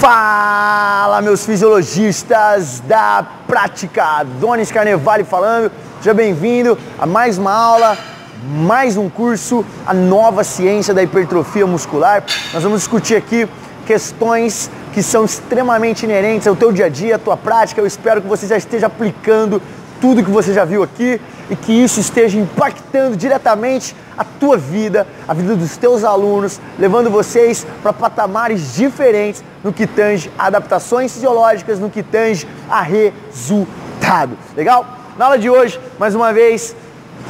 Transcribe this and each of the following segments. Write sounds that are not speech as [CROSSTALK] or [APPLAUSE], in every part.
Fala, meus fisiologistas da prática! Donis Carnevale falando. Seja bem-vindo a mais uma aula, mais um curso, a nova ciência da hipertrofia muscular. Nós vamos discutir aqui questões que são extremamente inerentes ao teu dia a dia, à tua prática. Eu espero que você já esteja aplicando tudo que você já viu aqui e que isso esteja impactando diretamente a tua vida, a vida dos teus alunos, levando vocês para patamares diferentes no que tange adaptações fisiológicas, no que tange a resultado. Legal? Na aula de hoje, mais uma vez,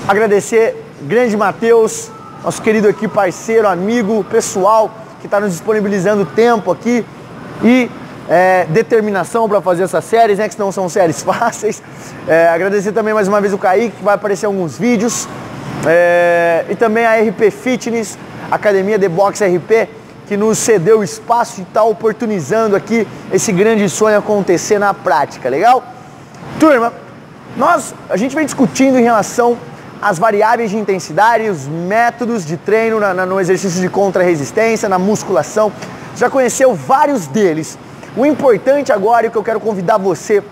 agradecer grande Matheus, nosso querido aqui parceiro, amigo, pessoal, que está nos disponibilizando tempo aqui e é, determinação para fazer essas séries, né? Que não são séries [LAUGHS] fáceis. É, agradecer também mais uma vez o Kaique, que vai aparecer alguns vídeos. É, e também a RP Fitness, Academia de Box RP, que nos cedeu espaço e está oportunizando aqui esse grande sonho acontecer na prática, legal? Turma, nós, a gente vem discutindo em relação às variáveis de intensidade, os métodos de treino na, na, no exercício de contra-resistência, na musculação. Já conheceu vários deles. O importante agora, e o que eu quero convidar você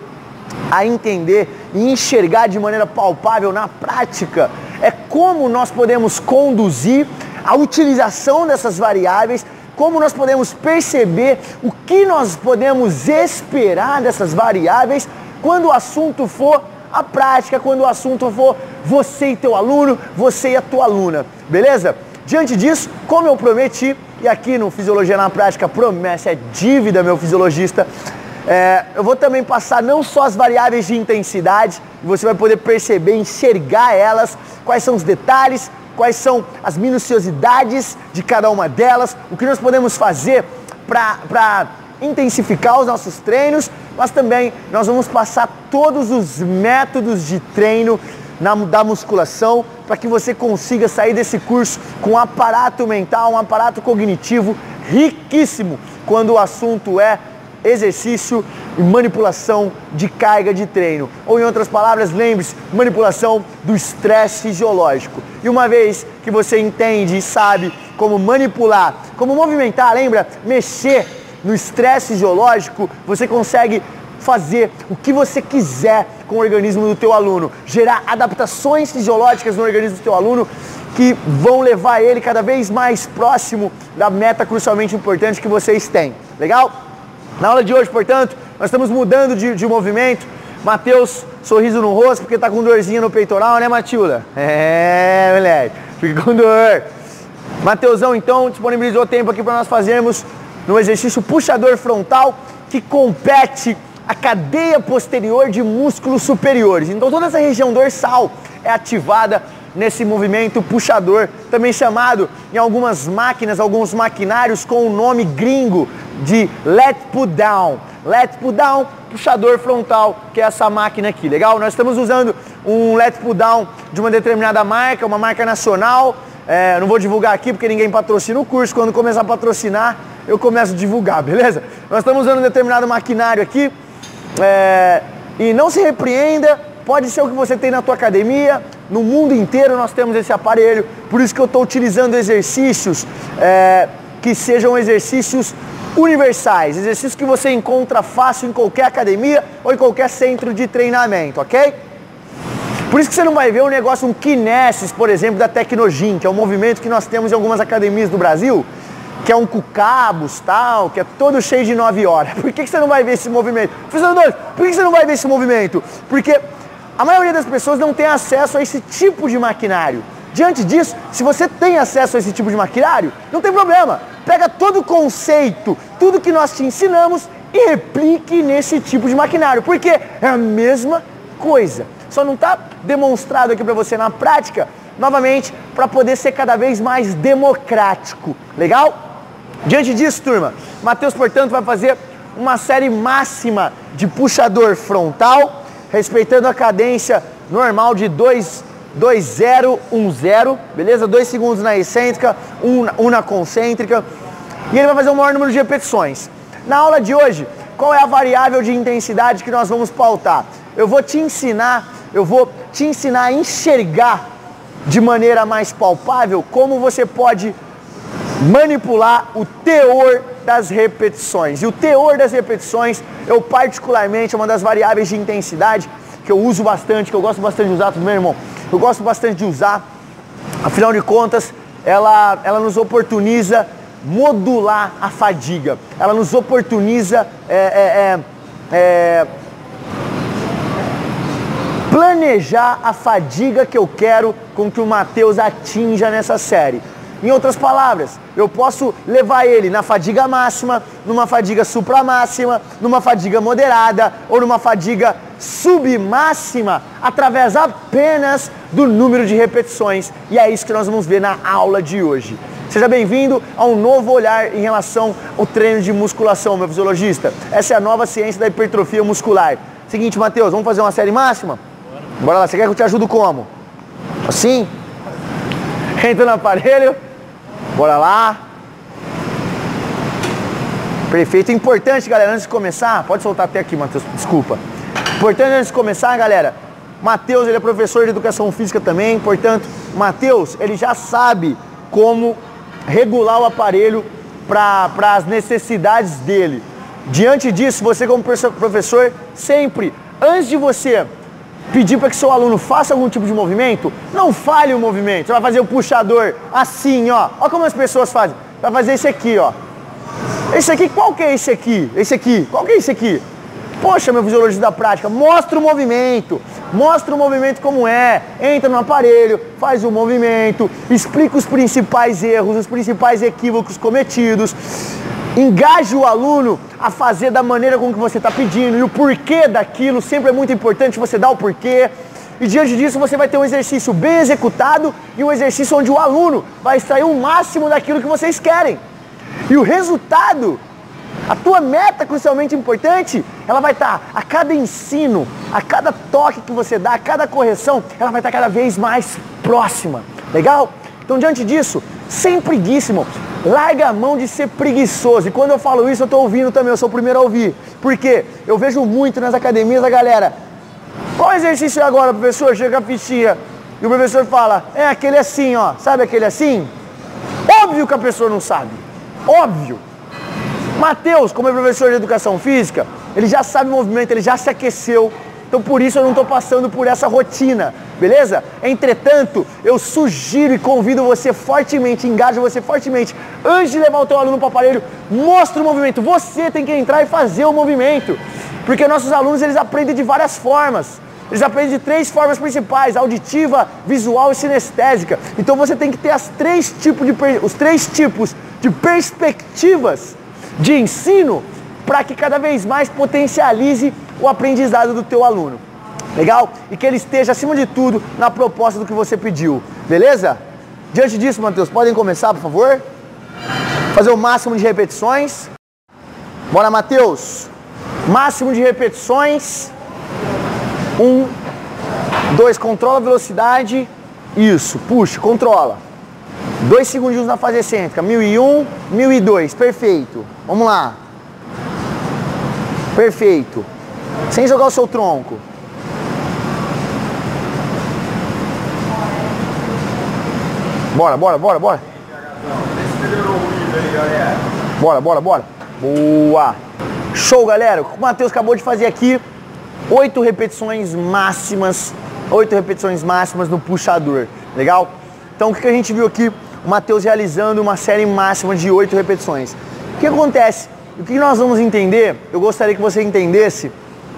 a entender e enxergar de maneira palpável na prática, é como nós podemos conduzir a utilização dessas variáveis, como nós podemos perceber o que nós podemos esperar dessas variáveis quando o assunto for a prática, quando o assunto for você e teu aluno, você e a tua aluna, beleza? Diante disso, como eu prometi, e aqui no Fisiologia na Prática, promessa é dívida, meu fisiologista. É, eu vou também passar não só as variáveis de intensidade, você vai poder perceber, enxergar elas, quais são os detalhes, quais são as minuciosidades de cada uma delas, o que nós podemos fazer para intensificar os nossos treinos, mas também nós vamos passar todos os métodos de treino na, da musculação para que você consiga sair desse curso com um aparato mental, um aparato cognitivo riquíssimo quando o assunto é exercício e manipulação de carga de treino. Ou em outras palavras, lembre-se, manipulação do estresse fisiológico. E uma vez que você entende e sabe como manipular, como movimentar, lembra? Mexer no estresse fisiológico, você consegue fazer o que você quiser com o organismo do teu aluno, gerar adaptações fisiológicas no organismo do teu aluno que vão levar ele cada vez mais próximo da meta crucialmente importante que vocês têm. Legal? Na aula de hoje, portanto, nós estamos mudando de, de movimento. Matheus, sorriso no rosto, porque tá com dorzinha no peitoral, né, Matilda? É, moleque, fica com dor. Mateusão, então, disponibilizou tempo aqui para nós fazermos no exercício puxador frontal, que compete a cadeia posterior de músculos superiores. Então toda essa região dorsal é ativada nesse movimento puxador, também chamado em algumas máquinas, alguns maquinários com o nome gringo de let put down. Let put down, puxador frontal, que é essa máquina aqui, legal? Nós estamos usando um let put down de uma determinada marca, uma marca nacional. É, não vou divulgar aqui porque ninguém patrocina o curso. Quando começar a patrocinar, eu começo a divulgar, beleza? Nós estamos usando um determinado maquinário aqui é, e não se repreenda, pode ser o que você tem na tua academia, no mundo inteiro nós temos esse aparelho, por isso que eu estou utilizando exercícios é, que sejam exercícios universais, exercícios que você encontra fácil em qualquer academia ou em qualquer centro de treinamento, ok? Por isso que você não vai ver um negócio, um kinesis, por exemplo, da Tecnogym, que é um movimento que nós temos em algumas academias do Brasil, que é um cucabos, tal, que é todo cheio de 9 horas. [LAUGHS] Por que, que você não vai ver esse movimento? Funcionadores, por que, que você não vai ver esse movimento? Porque a maioria das pessoas não tem acesso a esse tipo de maquinário. Diante disso, se você tem acesso a esse tipo de maquinário, não tem problema. Pega todo o conceito, tudo que nós te ensinamos e replique nesse tipo de maquinário, porque é a mesma coisa. Só não está demonstrado aqui para você na prática, novamente, para poder ser cada vez mais democrático. Legal? Diante disso, turma, Mateus, portanto, vai fazer uma série máxima de puxador frontal, respeitando a cadência normal de 2, 2, 0, 1, 0, beleza? 2 segundos na excêntrica, 1 um, um na concêntrica. E ele vai fazer o maior número de repetições. Na aula de hoje, qual é a variável de intensidade que nós vamos pautar? Eu vou te ensinar, eu vou te ensinar a enxergar de maneira mais palpável como você pode manipular o teor das repetições. E o teor das repetições, eu particularmente, é uma das variáveis de intensidade que eu uso bastante, que eu gosto bastante de usar, tudo bem, irmão? Eu gosto bastante de usar, afinal de contas, ela, ela nos oportuniza modular a fadiga, ela nos oportuniza é, é, é, é planejar a fadiga que eu quero com que o Mateus atinja nessa série. Em outras palavras, eu posso levar ele na fadiga máxima, numa fadiga supramáxima, numa fadiga moderada ou numa fadiga submáxima através apenas do número de repetições. E é isso que nós vamos ver na aula de hoje. Seja bem-vindo a um novo olhar em relação ao treino de musculação, meu fisiologista. Essa é a nova ciência da hipertrofia muscular. Seguinte, Matheus, vamos fazer uma série máxima? Bora, Bora lá, você quer que eu te ajude como? Assim? Entra no aparelho. Bora lá. Perfeito. Importante, galera, antes de começar, pode soltar até aqui, Matheus, desculpa. Importante antes de começar, galera, Matheus, ele é professor de educação física também, portanto, Matheus, ele já sabe como regular o aparelho para as necessidades dele. Diante disso, você como professor, sempre, antes de você pedir para que seu aluno faça algum tipo de movimento, não fale o movimento. Você vai fazer o puxador assim, ó. Olha como as pessoas fazem. Vai fazer esse aqui, ó. Esse aqui, qual que é esse aqui? Esse aqui, qual que é esse aqui? Poxa, meu fisiologista da prática, mostra o movimento, mostra o movimento como é, entra no aparelho, faz o movimento, explica os principais erros, os principais equívocos cometidos, engaje o aluno a fazer da maneira com que você está pedindo e o porquê daquilo, sempre é muito importante você dar o porquê. E diante disso você vai ter um exercício bem executado e um exercício onde o aluno vai extrair o máximo daquilo que vocês querem. E o resultado a tua meta crucialmente importante, ela vai estar a cada ensino, a cada toque que você dá, a cada correção, ela vai estar cada vez mais próxima. Legal? Então, diante disso, sem preguiça. Larga a mão de ser preguiçoso. E quando eu falo isso, eu estou ouvindo também, eu sou o primeiro a ouvir. Porque eu vejo muito nas academias a galera. Qual exercício é agora, professor? Chega a fichinha. E o professor fala, é aquele assim, ó. Sabe aquele assim? Óbvio que a pessoa não sabe. Óbvio. Mateus, como é professor de educação física, ele já sabe o movimento, ele já se aqueceu. Então por isso eu não estou passando por essa rotina, beleza? Entretanto, eu sugiro e convido você fortemente, engajo você fortemente, antes de levar o teu aluno para o aparelho, mostra o movimento. Você tem que entrar e fazer o movimento. Porque nossos alunos eles aprendem de várias formas. Eles aprendem de três formas principais: auditiva, visual e sinestésica. Então você tem que ter as três tipos de, os três tipos de perspectivas de ensino para que cada vez mais potencialize o aprendizado do teu aluno. Legal? E que ele esteja, acima de tudo, na proposta do que você pediu. Beleza? Diante disso, Matheus, podem começar, por favor? Fazer o máximo de repetições. Bora, Matheus. Máximo de repetições. Um, dois, controla a velocidade. Isso, puxa, controla. Dois segundinhos na fase excêntrica, 1001, 1002, perfeito. Vamos lá. Perfeito. Sem jogar o seu tronco. Bora, bora, bora, bora. Bora, bora, bora. Boa. Show, galera. O Matheus acabou de fazer aqui oito repetições máximas, oito repetições máximas no puxador. Legal? Então, o que a gente viu aqui? o Matheus realizando uma série máxima de oito repetições. O que acontece? O que nós vamos entender? Eu gostaria que você entendesse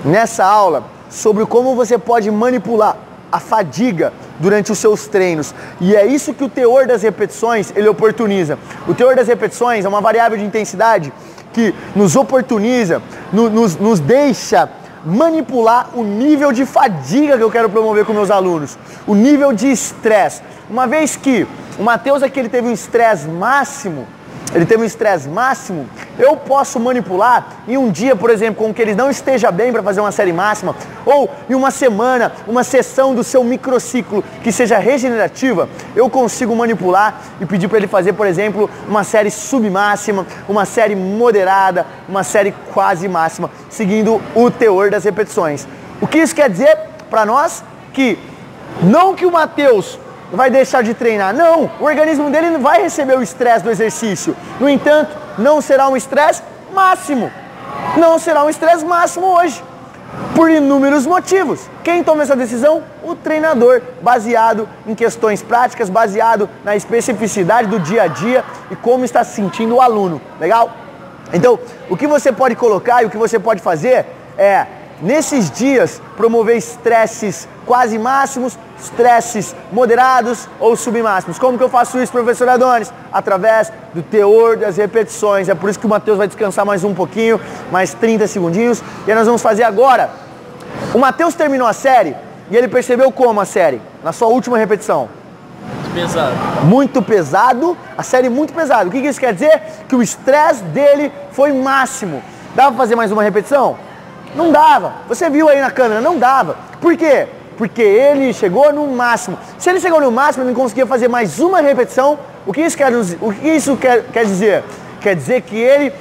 nessa aula sobre como você pode manipular a fadiga durante os seus treinos. E é isso que o teor das repetições ele oportuniza. O teor das repetições é uma variável de intensidade que nos oportuniza, no, nos, nos deixa manipular o nível de fadiga que eu quero promover com meus alunos, o nível de estresse. Uma vez que o Mateus aqui ele teve um estresse máximo, ele teve um estresse máximo, eu posso manipular em um dia, por exemplo, com que ele não esteja bem para fazer uma série máxima, ou em uma semana, uma sessão do seu microciclo que seja regenerativa, eu consigo manipular e pedir para ele fazer, por exemplo, uma série submáxima, uma série moderada, uma série quase máxima, seguindo o teor das repetições. O que isso quer dizer para nós? Que não que o Mateus vai deixar de treinar. Não, o organismo dele não vai receber o estresse do exercício. No entanto, não será um estresse máximo. Não será um estresse máximo hoje. Por inúmeros motivos. Quem toma essa decisão? O treinador, baseado em questões práticas, baseado na especificidade do dia a dia e como está se sentindo o aluno. Legal? Então, o que você pode colocar e o que você pode fazer é nesses dias, promover estresses quase máximos, estresses moderados ou submáximos. Como que eu faço isso, professor Adonis? Através do teor das repetições. É por isso que o Matheus vai descansar mais um pouquinho, mais 30 segundinhos. E nós vamos fazer agora. O Matheus terminou a série e ele percebeu como a série? Na sua última repetição. Muito pesado. Muito pesado, a série muito pesada. O que, que isso quer dizer? Que o estresse dele foi máximo. Dá pra fazer mais uma repetição? Não dava. Você viu aí na câmera, não dava. Por quê? Porque ele chegou no máximo. Se ele chegou no máximo, ele não conseguia fazer mais uma repetição. O que isso quer, o que isso quer, quer dizer? Quer dizer que ele,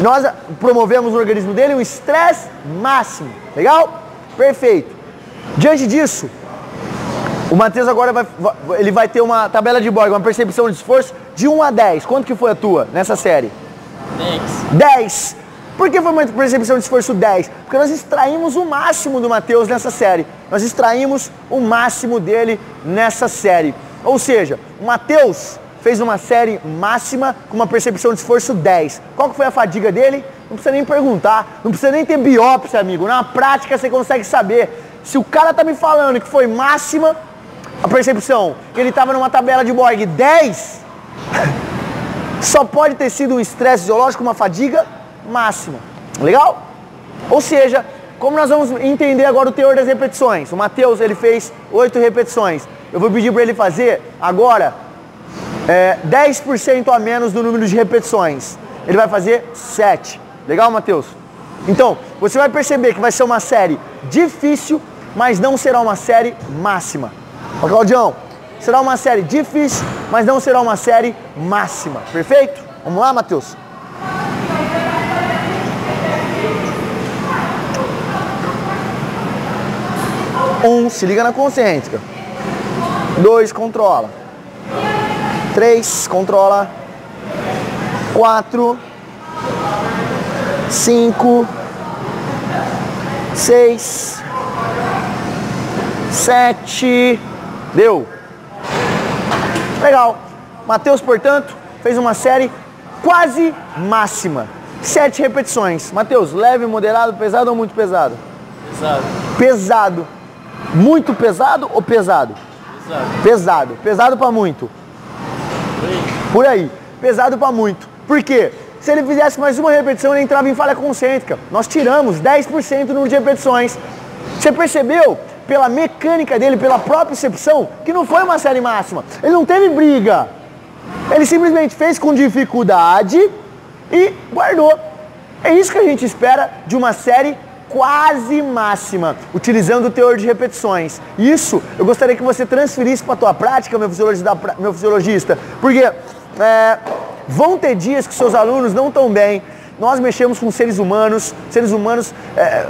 nós promovemos no organismo dele um estresse máximo. Legal? Perfeito. Diante disso, o Matheus agora vai, ele vai ter uma tabela de Borg, uma percepção de esforço de 1 a 10. Quanto que foi a tua nessa série? 10. 10. Por que foi uma percepção de esforço 10? Porque nós extraímos o máximo do Mateus nessa série. Nós extraímos o máximo dele nessa série. Ou seja, o Mateus fez uma série máxima com uma percepção de esforço 10. Qual que foi a fadiga dele? Não precisa nem perguntar, não precisa nem ter biópsia, amigo. Na prática você consegue saber. Se o cara tá me falando que foi máxima a percepção, que ele estava numa tabela de Borg 10, [LAUGHS] só pode ter sido um estresse fisiológico, uma fadiga máxima. Legal? Ou seja, como nós vamos entender agora o teor das repetições? O Matheus ele fez oito repetições. Eu vou pedir para ele fazer agora é, 10% a menos do número de repetições. Ele vai fazer 7. Legal, Matheus? Então, você vai perceber que vai ser uma série difícil, mas não será uma série máxima. Claudião, será uma série difícil, mas não será uma série máxima. Perfeito? Vamos lá, Matheus? Um, se liga na consciência. Dois, controla. Três, controla. Quatro. Cinco. Seis. Sete. Deu. Legal. Matheus, portanto, fez uma série quase máxima. Sete repetições. Matheus, leve, moderado, pesado ou muito pesado? Pesado. Pesado. Muito pesado ou pesado? Pesado. Pesado. Pesado para muito. Por aí. Pesado para muito. Por quê? Se ele fizesse mais uma repetição, ele entrava em falha concêntrica. Nós tiramos 10% no número de repetições. Você percebeu? Pela mecânica dele, pela própria percepção, que não foi uma série máxima. Ele não teve briga. Ele simplesmente fez com dificuldade e guardou. É isso que a gente espera de uma série quase máxima, utilizando o teor de repetições. Isso eu gostaria que você transferisse para a tua prática, meu fisiologista, meu fisiologista porque é, vão ter dias que seus alunos não estão bem. Nós mexemos com seres humanos, seres humanos, é, é,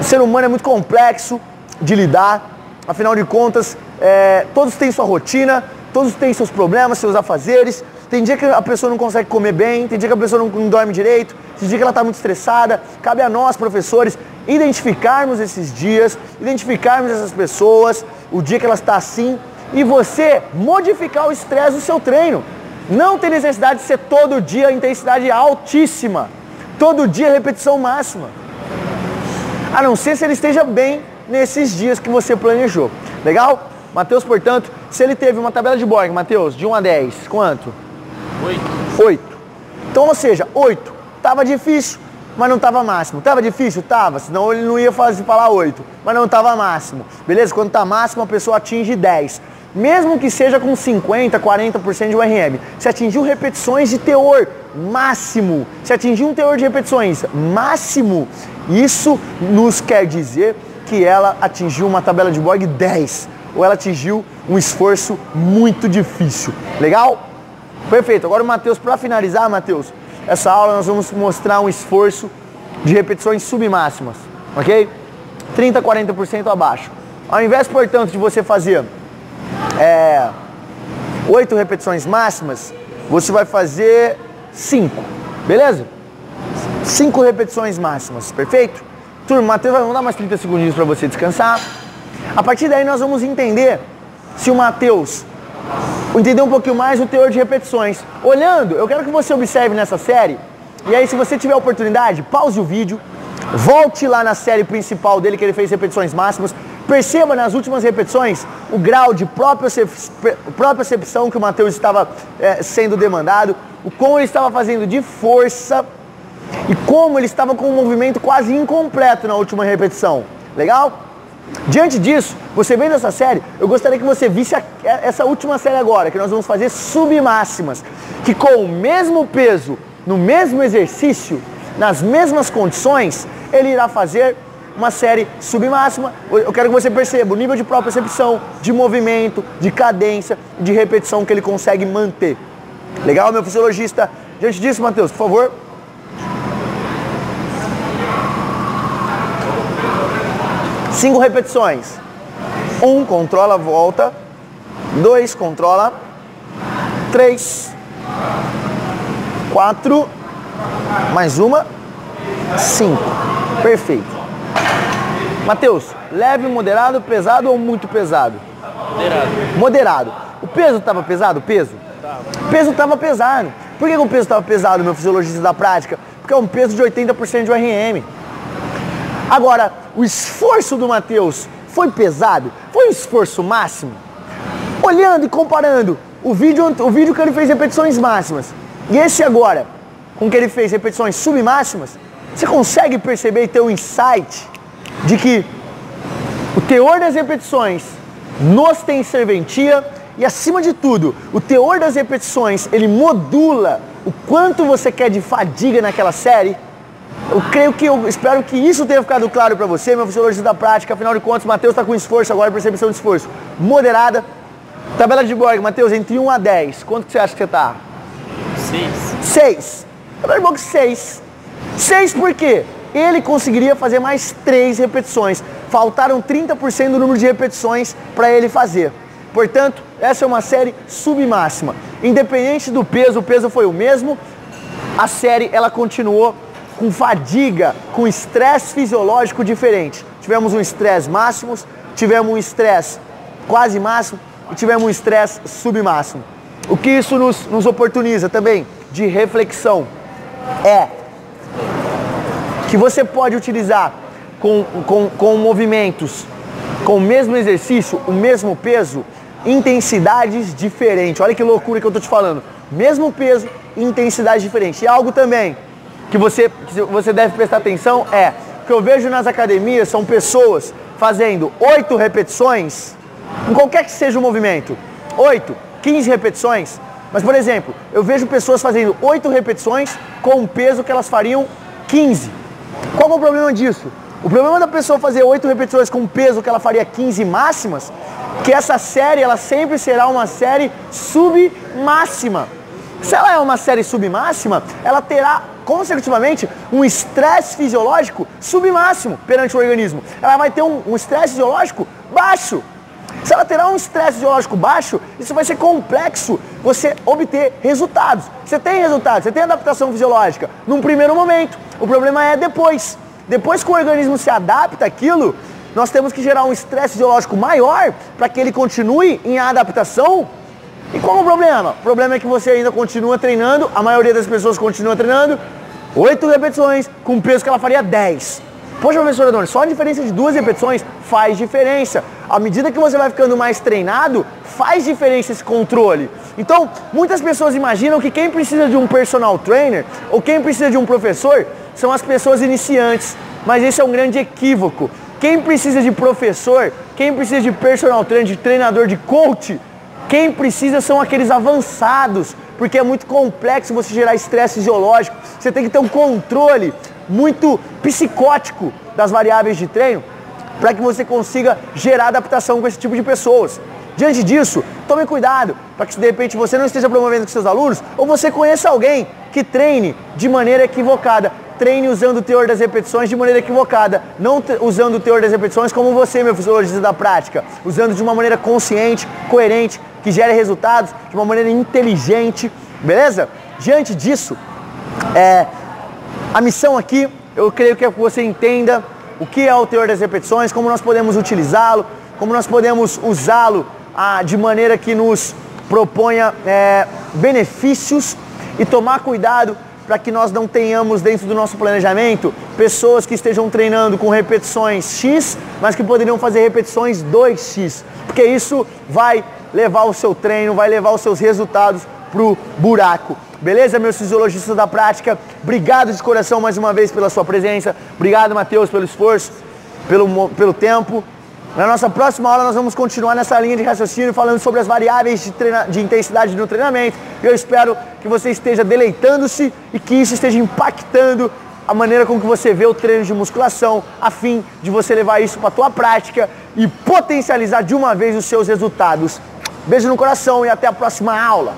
o ser humano é muito complexo de lidar, afinal de contas, é, todos têm sua rotina, todos têm seus problemas, seus afazeres. Tem dia que a pessoa não consegue comer bem, tem dia que a pessoa não, não dorme direito, tem dia que ela está muito estressada. Cabe a nós, professores, identificarmos esses dias, identificarmos essas pessoas, o dia que ela está assim, e você modificar o estresse do seu treino. Não tem necessidade de ser todo dia intensidade altíssima, todo dia repetição máxima. A não ser se ele esteja bem nesses dias que você planejou. Legal? Mateus, portanto, se ele teve uma tabela de Borg, Mateus, de 1 a 10, quanto? 8. 8. Então, ou seja, 8. Tava difícil, mas não tava máximo. Tava difícil? Tava, senão ele não ia fazer, falar 8. Mas não tava máximo. Beleza? Quando tá máximo, a pessoa atinge 10. Mesmo que seja com 50, 40% de URM. Se atingiu repetições de teor máximo, se atingiu um teor de repetições máximo, isso nos quer dizer que ela atingiu uma tabela de Borg 10 ou ela atingiu um esforço muito difícil. Legal? Perfeito. Agora, Matheus, para finalizar, Matheus, essa aula nós vamos mostrar um esforço de repetições submáximas, ok? 30, 40% abaixo. Ao invés, portanto, de você fazer é, 8 repetições máximas, você vai fazer 5. Beleza? Cinco repetições máximas, perfeito? Turma, Matheus vai dar mais 30 segundinhos para você descansar. A partir daí nós vamos entender se o Matheus entender um pouquinho mais o teor de repetições. Olhando, eu quero que você observe nessa série, e aí se você tiver oportunidade, pause o vídeo, volte lá na série principal dele que ele fez repetições máximas, perceba nas últimas repetições o grau de própria percepção que o Matheus estava é, sendo demandado, o como ele estava fazendo de força e como ele estava com um movimento quase incompleto na última repetição. Legal? Diante disso, você vendo essa série, eu gostaria que você visse a, essa última série agora, que nós vamos fazer submáximas, que com o mesmo peso, no mesmo exercício, nas mesmas condições, ele irá fazer uma série submáxima. Eu quero que você perceba o nível de própria percepção, de movimento, de cadência, de repetição que ele consegue manter. Legal, meu fisiologista? Diante disso, Matheus, por favor. Cinco repetições. Um, controla, volta. Dois, controla. Três. Quatro. Mais uma. Cinco. Perfeito. Matheus, leve, moderado, pesado ou muito pesado? Moderado. Moderado. O peso estava pesado? O peso? Tava. O peso estava pesado. Por que, que o peso estava pesado, meu fisiologista da prática? Porque é um peso de 80% de RM. Agora, o esforço do Matheus foi pesado? Foi um esforço máximo? Olhando e comparando o vídeo, o vídeo que ele fez repetições máximas e esse agora, com que ele fez repetições submáximas, você consegue perceber e ter um insight de que o teor das repetições nos tem serventia e acima de tudo, o teor das repetições ele modula o quanto você quer de fadiga naquela série eu creio que, eu espero que isso tenha ficado claro para você, meu fisiologista da prática. Afinal de contas, Matheus está com esforço agora, percepção de esforço moderada. Tabela de Borg, Matheus, entre 1 a 10, quanto que você acha que você está? 6. 6. Tabela de Borg, 6. 6 por quê? Ele conseguiria fazer mais 3 repetições. Faltaram 30% do número de repetições para ele fazer. Portanto, essa é uma série submáxima. Independente do peso, o peso foi o mesmo. A série ela continuou com fadiga, com estresse fisiológico diferente. Tivemos um estresse máximo, tivemos um estresse quase máximo e tivemos um estresse submáximo. O que isso nos, nos oportuniza também de reflexão é que você pode utilizar com, com, com movimentos, com o mesmo exercício, o mesmo peso, intensidades diferentes. Olha que loucura que eu estou te falando. Mesmo peso, intensidades diferentes. E algo também que você, que você deve prestar atenção é que eu vejo nas academias são pessoas fazendo oito repetições, em qualquer que seja o movimento, 8, 15 repetições. Mas, por exemplo, eu vejo pessoas fazendo oito repetições com um peso que elas fariam 15. Qual é o problema disso? O problema da pessoa fazer oito repetições com um peso que ela faria 15 máximas, que essa série ela sempre será uma série submáxima. Se ela é uma série submáxima, ela terá consecutivamente um estresse fisiológico submáximo perante o organismo. Ela vai ter um estresse fisiológico baixo. Se ela terá um estresse fisiológico baixo, isso vai ser complexo você obter resultados. Você tem resultados, você tem adaptação fisiológica num primeiro momento. O problema é depois. Depois que o organismo se adapta àquilo, nós temos que gerar um estresse fisiológico maior para que ele continue em adaptação e qual é o problema? O problema é que você ainda continua treinando, a maioria das pessoas continua treinando, oito repetições com peso que ela faria 10. Poxa, professor Adoni, só a diferença de duas repetições faz diferença. À medida que você vai ficando mais treinado, faz diferença esse controle. Então, muitas pessoas imaginam que quem precisa de um personal trainer ou quem precisa de um professor são as pessoas iniciantes. Mas esse é um grande equívoco. Quem precisa de professor, quem precisa de personal trainer, de treinador, de coach, quem precisa são aqueles avançados, porque é muito complexo você gerar estresse fisiológico. Você tem que ter um controle muito psicótico das variáveis de treino para que você consiga gerar adaptação com esse tipo de pessoas. Diante disso, tome cuidado para que de repente você não esteja promovendo com seus alunos ou você conheça alguém que treine de maneira equivocada treine usando o teor das repetições de maneira equivocada, não usando o teor das repetições como você, meu fisiologista da prática, usando de uma maneira consciente, coerente, que gere resultados de uma maneira inteligente, beleza? Diante disso, É, a missão aqui, eu creio que é que você entenda o que é o teor das repetições, como nós podemos utilizá-lo, como nós podemos usá-lo ah, de maneira que nos proponha é, benefícios e tomar cuidado para que nós não tenhamos dentro do nosso planejamento pessoas que estejam treinando com repetições X, mas que poderiam fazer repetições 2X, porque isso vai levar o seu treino, vai levar os seus resultados pro buraco. Beleza, meus fisiologistas da prática? Obrigado de coração mais uma vez pela sua presença. Obrigado, Matheus, pelo esforço, pelo, pelo tempo. Na nossa próxima aula nós vamos continuar nessa linha de raciocínio falando sobre as variáveis de, treina, de intensidade no treinamento. Eu espero que você esteja deleitando-se e que isso esteja impactando a maneira com que você vê o treino de musculação, a fim de você levar isso para a tua prática e potencializar de uma vez os seus resultados. Beijo no coração e até a próxima aula.